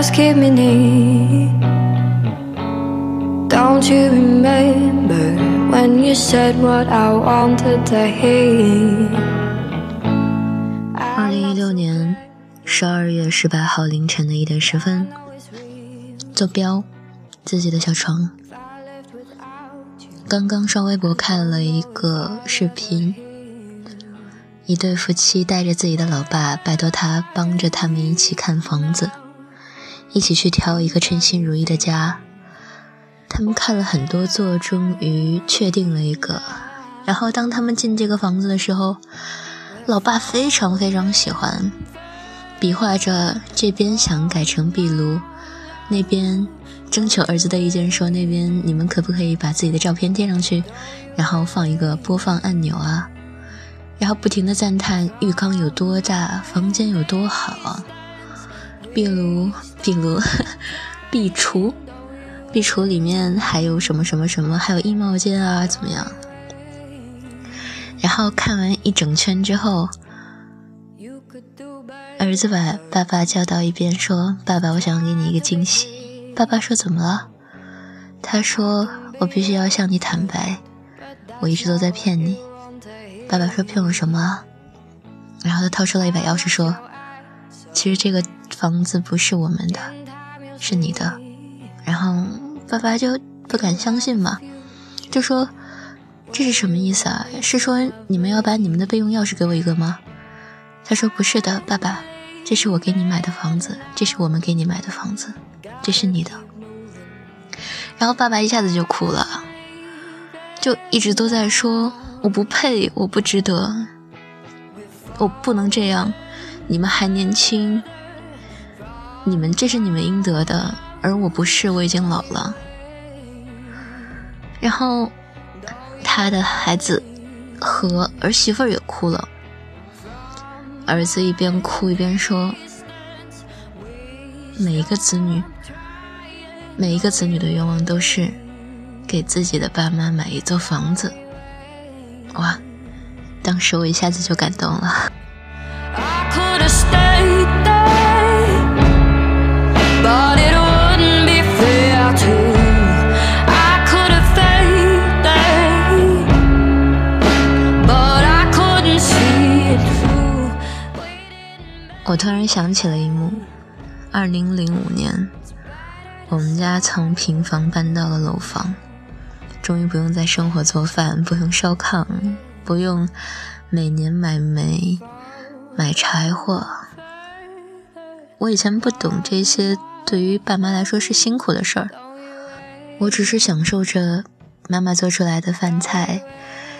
just keep me near. Don't you remember when you said what I wanted to hear? 二零一六年十二月十八号凌晨的一点十分，坐标自己的小床。刚刚刷微博看了一个视频，一对夫妻带着自己的老爸，拜托他帮着他们一起看房子，一起去挑一个称心如意的家。他们看了很多座，终于确定了一个。然后当他们进这个房子的时候，老爸非常非常喜欢，比划着这边想改成壁炉，那边。征求儿子的意见，说那边你们可不可以把自己的照片贴上去，然后放一个播放按钮啊，然后不停的赞叹浴缸有多大，房间有多好啊，壁炉、壁炉、壁橱、壁橱里面还有什么什么什么，还有衣帽间啊，怎么样？然后看完一整圈之后，儿子把爸爸叫到一边说：“爸爸，我想给你一个惊喜。”爸爸说：“怎么了？”他说：“我必须要向你坦白，我一直都在骗你。”爸爸说：“骗我什么？”然后他掏出了一把钥匙说：“其实这个房子不是我们的，是你的。”然后爸爸就不敢相信嘛，就说：“这是什么意思啊？是说你们要把你们的备用钥匙给我一个吗？”他说：“不是的，爸爸，这是我给你买的房子，这是我们给你买的房子。”这是你的，然后爸爸一下子就哭了，就一直都在说我不配，我不值得，我不能这样，你们还年轻，你们这是你们应得的，而我不是，我已经老了。然后他的孩子和儿媳妇也哭了，儿子一边哭一边说。每一个子女，每一个子女的愿望都是给自己的爸妈买一座房子。哇，当时我一下子就感动了。我突然想起了一幕。二零零五年，我们家从平房搬到了楼房，终于不用再生火做饭，不用烧炕，不用每年买煤、买柴火。我以前不懂这些，对于爸妈来说是辛苦的事儿，我只是享受着妈妈做出来的饭菜，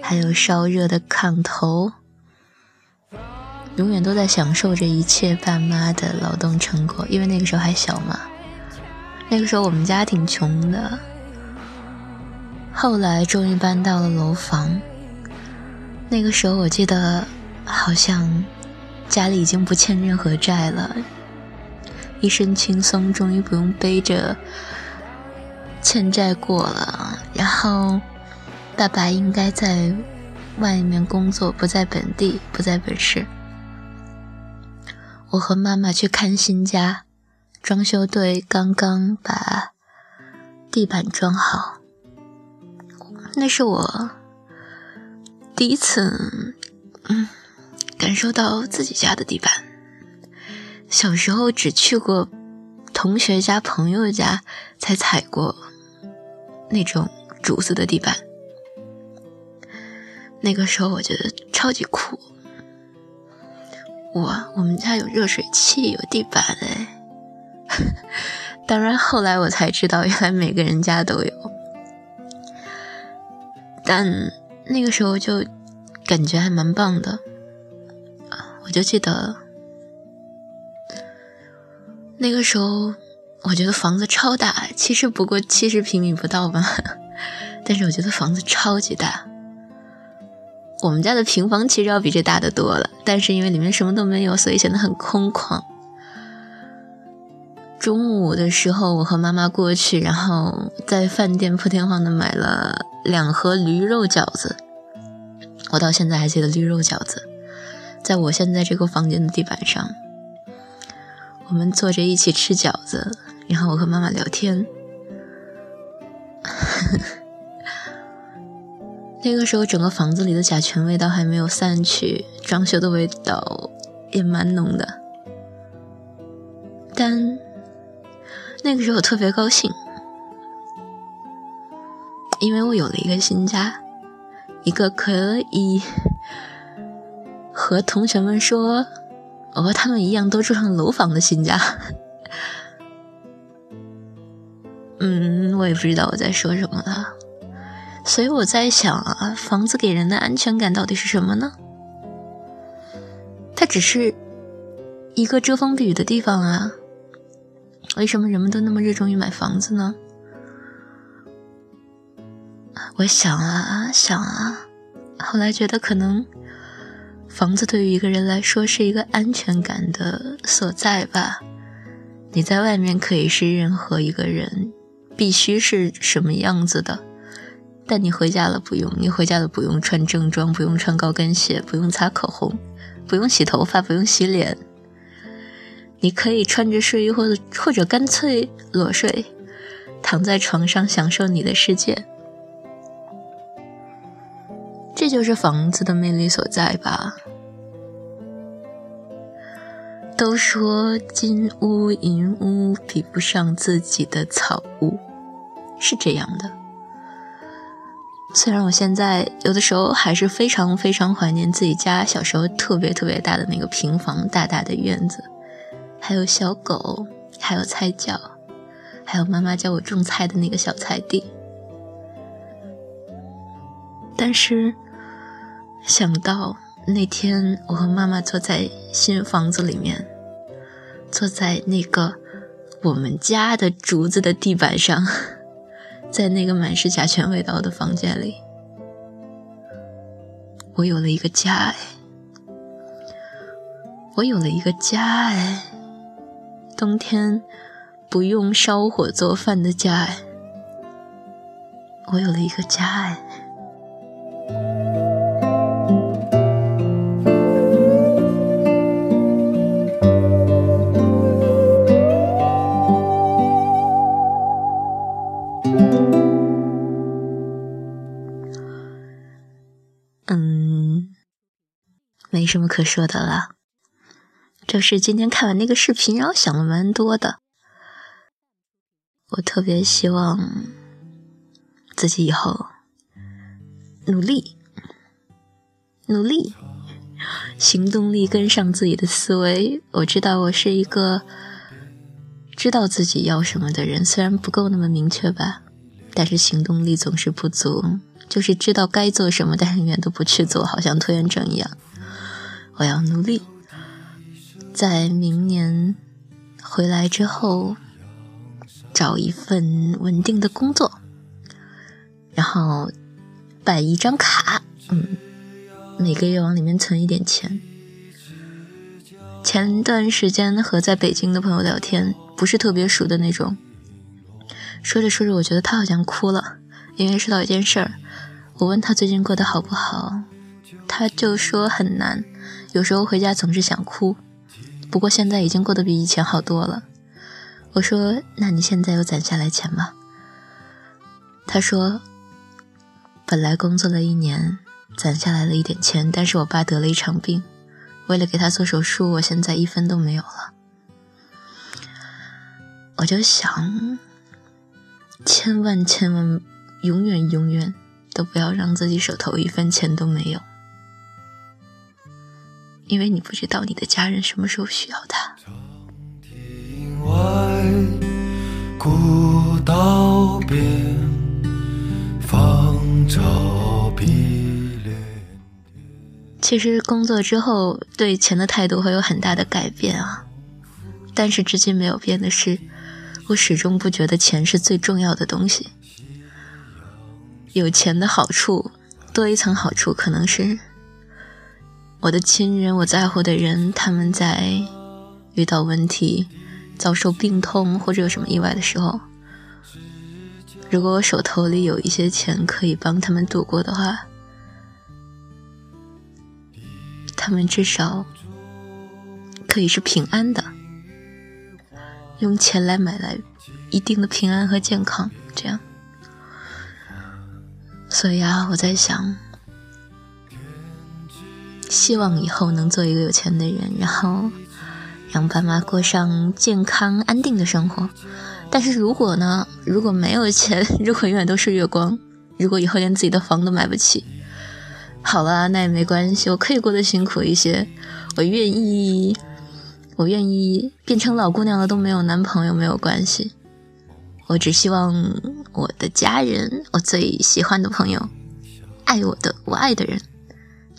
还有烧热的炕头。永远都在享受着一切爸妈的劳动成果，因为那个时候还小嘛。那个时候我们家挺穷的，后来终于搬到了楼房。那个时候我记得好像家里已经不欠任何债了，一身轻松，终于不用背着欠债过了。然后爸爸应该在外面工作，不在本地，不在本市。我和妈妈去看新家，装修队刚刚把地板装好。那是我第一次，嗯，感受到自己家的地板。小时候只去过同学家、朋友家，才踩过那种竹子的地板。那个时候我觉得超级酷。哇，我们家有热水器，有地板哎！当然，后来我才知道，原来每个人家都有。但那个时候就感觉还蛮棒的。我就记得那个时候，我觉得房子超大，其实不过七十平米不到吧，但是我觉得房子超级大。我们家的平房其实要比这大的多了，但是因为里面什么都没有，所以显得很空旷。中午的时候，我和妈妈过去，然后在饭店破天荒的买了两盒驴肉饺子。我到现在还记得驴肉饺子，在我现在这个房间的地板上。我们坐着一起吃饺子，然后我和妈妈聊天。那个时候，整个房子里的甲醛味道还没有散去，装修的味道也蛮浓的。但那个时候我特别高兴，因为我有了一个新家，一个可以和同学们说我和他们一样都住上楼房的新家。嗯，我也不知道我在说什么了，所以我在想啊，房子给人的安全感到底是什么呢？它只是一个遮风避雨的地方啊。为什么人们都那么热衷于买房子呢？我想啊想啊，后来觉得可能房子对于一个人来说是一个安全感的所在吧。你在外面可以是任何一个人。必须是什么样子的？但你回家了不用，你回家了不用穿正装，不用穿高跟鞋，不用擦口红，不用洗头发，不用洗脸。你可以穿着睡衣，或者或者干脆裸睡，躺在床上享受你的世界。就是房子的魅力所在吧。都说金屋银屋比不上自己的草屋，是这样的。虽然我现在有的时候还是非常非常怀念自己家小时候特别特别大的那个平房，大大的院子，还有小狗，还有菜窖，还有妈妈教我种菜的那个小菜地。但是想到那天我和妈妈坐在新房子里面。坐在那个我们家的竹子的地板上，在那个满是甲醛味道的房间里，我有了一个家哎，我有了一个家哎，冬天不用烧火做饭的家哎，我有了一个家哎。嗯没什么可说的了，就是今天看完那个视频，然后想了蛮多的。我特别希望自己以后努力，努力，行动力跟上自己的思维。我知道我是一个知道自己要什么的人，虽然不够那么明确吧，但是行动力总是不足，就是知道该做什么，但是永远都不去做，好像拖延症一样。我要努力，在明年回来之后找一份稳定的工作，然后办一张卡，嗯，每个月往里面存一点钱。前段时间和在北京的朋友聊天，不是特别熟的那种，说着说着，我觉得他好像哭了，因为说到一件事儿，我问他最近过得好不好，他就说很难。有时候回家总是想哭，不过现在已经过得比以前好多了。我说：“那你现在有攒下来钱吗？”他说：“本来工作了一年，攒下来了一点钱，但是我爸得了一场病，为了给他做手术，我现在一分都没有了。”我就想，千万千万，永远永远都不要让自己手头一分钱都没有。因为你不知道你的家人什么时候需要他。其实工作之后对钱的态度会有很大的改变啊，但是至今没有变的是，我始终不觉得钱是最重要的东西。有钱的好处，多一层好处可能是。我的亲人，我在乎的人，他们在遇到问题、遭受病痛或者有什么意外的时候，如果我手头里有一些钱可以帮他们度过的话，他们至少可以是平安的。用钱来买来一定的平安和健康，这样。所以啊，我在想，希望以后能做一个有钱的人，然后让爸妈过上健康安定的生活。但是如果呢，如果没有钱，如果永远都是月光，如果以后连自己的房都买不起，好了，那也没关系，我可以过得辛苦一些，我愿意，我愿意变成老姑娘了都没有男朋友没有关系。我只希望我的家人，我最喜欢的朋友，爱我的，我爱的人，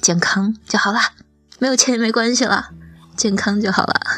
健康就好了。没有钱也没关系了，健康就好了。